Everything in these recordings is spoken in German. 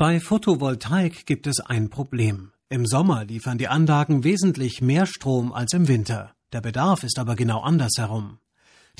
Bei Photovoltaik gibt es ein Problem. Im Sommer liefern die Anlagen wesentlich mehr Strom als im Winter. Der Bedarf ist aber genau andersherum.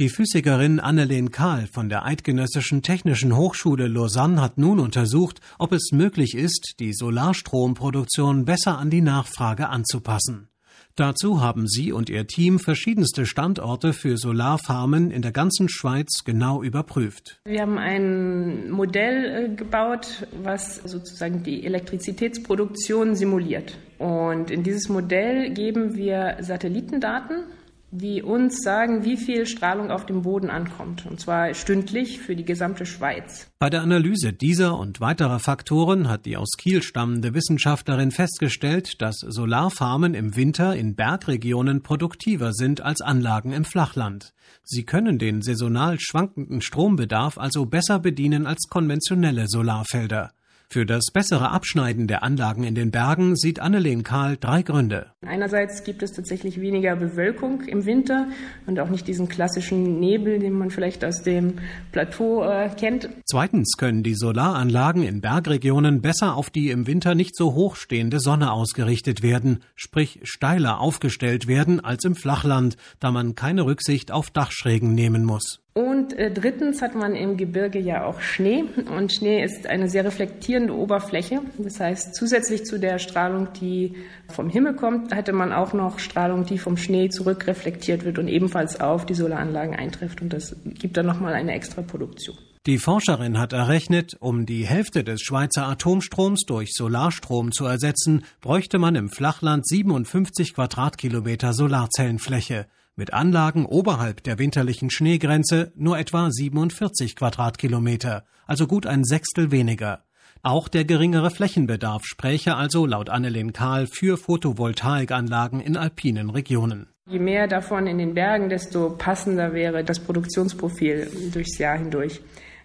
Die Physikerin Annelene Kahl von der Eidgenössischen Technischen Hochschule Lausanne hat nun untersucht, ob es möglich ist, die Solarstromproduktion besser an die Nachfrage anzupassen. Dazu haben sie und ihr Team verschiedenste Standorte für Solarfarmen in der ganzen Schweiz genau überprüft. Wir haben ein Modell äh, gebaut, was sozusagen die Elektrizitätsproduktion simuliert. Und in dieses Modell geben wir Satellitendaten die uns sagen, wie viel Strahlung auf dem Boden ankommt, und zwar stündlich für die gesamte Schweiz. Bei der Analyse dieser und weiterer Faktoren hat die aus Kiel stammende Wissenschaftlerin festgestellt, dass Solarfarmen im Winter in Bergregionen produktiver sind als Anlagen im Flachland. Sie können den saisonal schwankenden Strombedarf also besser bedienen als konventionelle Solarfelder. Für das bessere Abschneiden der Anlagen in den Bergen sieht Annelene Kahl drei Gründe. Einerseits gibt es tatsächlich weniger Bewölkung im Winter und auch nicht diesen klassischen Nebel, den man vielleicht aus dem Plateau äh, kennt. Zweitens können die Solaranlagen in Bergregionen besser auf die im Winter nicht so hoch stehende Sonne ausgerichtet werden, sprich steiler aufgestellt werden als im Flachland, da man keine Rücksicht auf Dachschrägen nehmen muss. Und äh, drittens hat man im Gebirge ja auch Schnee. Und Schnee ist eine sehr reflektierende Oberfläche. Das heißt, zusätzlich zu der Strahlung, die vom Himmel kommt, hätte man auch noch Strahlung, die vom Schnee zurückreflektiert wird und ebenfalls auf die Solaranlagen eintrifft. Und das gibt dann nochmal eine extra Produktion. Die Forscherin hat errechnet, um die Hälfte des Schweizer Atomstroms durch Solarstrom zu ersetzen, bräuchte man im Flachland 57 Quadratkilometer Solarzellenfläche mit Anlagen oberhalb der winterlichen Schneegrenze nur etwa 47 Quadratkilometer, also gut ein Sechstel weniger. Auch der geringere Flächenbedarf spräche also laut Annelien Kahl für Photovoltaikanlagen in alpinen Regionen. Je mehr davon in den Bergen, desto passender wäre das Produktionsprofil durchs Jahr hindurch.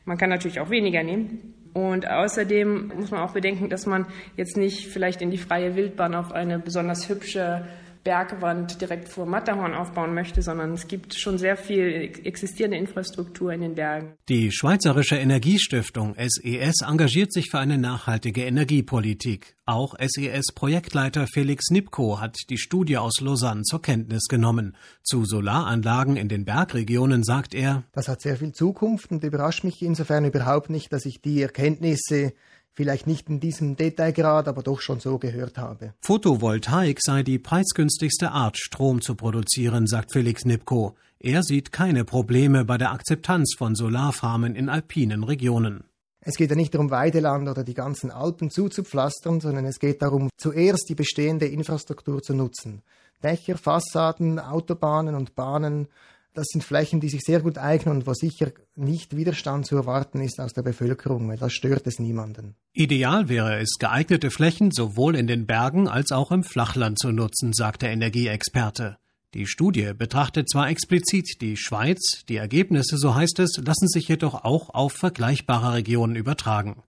Man kann natürlich auch weniger nehmen. Und außerdem muss man auch bedenken, dass man jetzt nicht vielleicht in die freie Wildbahn auf eine besonders hübsche Bergwand direkt vor Matterhorn aufbauen möchte, sondern es gibt schon sehr viel existierende Infrastruktur in den Bergen. Die Schweizerische Energiestiftung SES e engagiert sich für eine nachhaltige Energiepolitik. Auch SES-Projektleiter Felix Nipko hat die Studie aus Lausanne zur Kenntnis genommen. Zu Solaranlagen in den Bergregionen sagt er, das hat sehr viel Zukunft und überrascht mich insofern überhaupt nicht, dass ich die Erkenntnisse vielleicht nicht in diesem Detailgrad, aber doch schon so gehört habe. Photovoltaik sei die preisgünstigste Art, Strom zu produzieren, sagt Felix Nipko. Er sieht keine Probleme bei der Akzeptanz von Solarfarmen in alpinen Regionen. Es geht ja nicht darum, Weideland oder die ganzen Alpen zuzupflastern, sondern es geht darum, zuerst die bestehende Infrastruktur zu nutzen. Dächer, Fassaden, Autobahnen und Bahnen das sind Flächen, die sich sehr gut eignen und wo sicher nicht Widerstand zu erwarten ist aus der Bevölkerung, weil das stört es niemanden. Ideal wäre es, geeignete Flächen sowohl in den Bergen als auch im Flachland zu nutzen, sagt der Energieexperte. Die Studie betrachtet zwar explizit die Schweiz, die Ergebnisse, so heißt es, lassen sich jedoch auch auf vergleichbare Regionen übertragen.